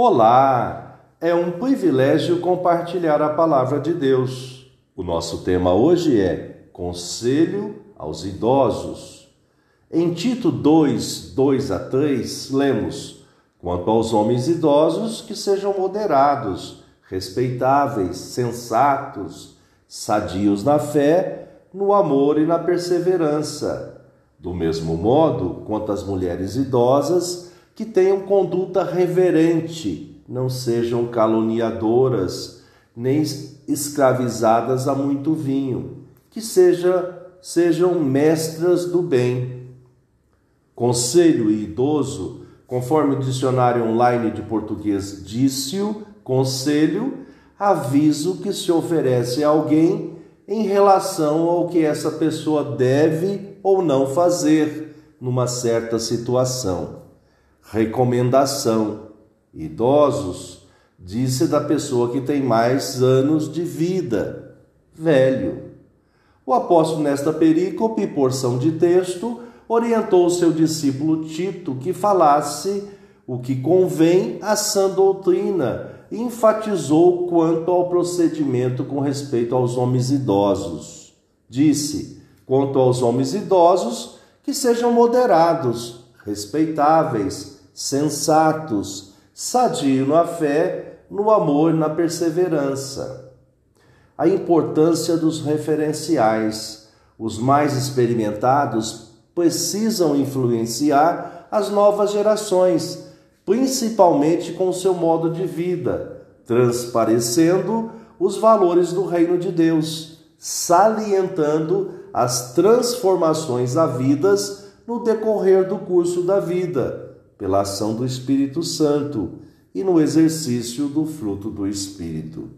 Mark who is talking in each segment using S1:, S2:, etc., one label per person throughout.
S1: Olá! É um privilégio compartilhar a palavra de Deus. O nosso tema hoje é Conselho aos Idosos. Em Tito 2, 2 a 3, lemos: Quanto aos homens idosos, que sejam moderados, respeitáveis, sensatos, sadios na fé, no amor e na perseverança. Do mesmo modo, quanto às mulheres idosas, que tenham conduta reverente, não sejam caluniadoras, nem escravizadas a muito vinho, que seja, sejam mestras do bem. Conselho e idoso, conforme o dicionário online de português disse-o, conselho, aviso que se oferece a alguém em relação ao que essa pessoa deve ou não fazer numa certa situação. Recomendação: idosos, disse da pessoa que tem mais anos de vida, velho. O apóstolo, nesta perícope, porção de texto, orientou seu discípulo Tito que falasse o que convém à sã doutrina e enfatizou quanto ao procedimento com respeito aos homens idosos. Disse: quanto aos homens idosos, que sejam moderados, respeitáveis, sensatos, sadio na fé, no amor, na perseverança. A importância dos referenciais. Os mais experimentados precisam influenciar as novas gerações, principalmente com seu modo de vida, transparecendo os valores do reino de Deus, salientando as transformações havidas no decorrer do curso da vida pela ação do Espírito Santo e no exercício do fruto do Espírito.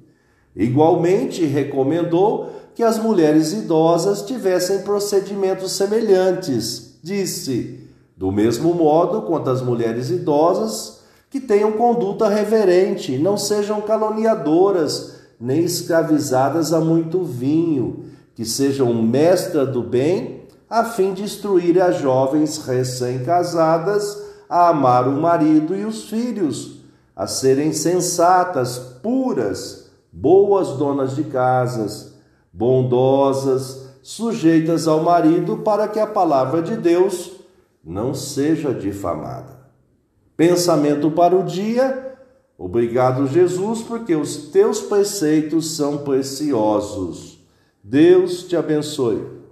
S1: Igualmente, recomendou que as mulheres idosas tivessem procedimentos semelhantes. Disse: do mesmo modo quanto as mulheres idosas, que tenham conduta reverente, não sejam caluniadoras, nem escravizadas a muito vinho, que sejam mestra do bem, a fim de instruir as jovens recém-casadas a amar o marido e os filhos, a serem sensatas, puras, boas donas de casas, bondosas, sujeitas ao marido, para que a palavra de Deus não seja difamada. Pensamento para o dia. Obrigado, Jesus, porque os teus preceitos são preciosos. Deus te abençoe.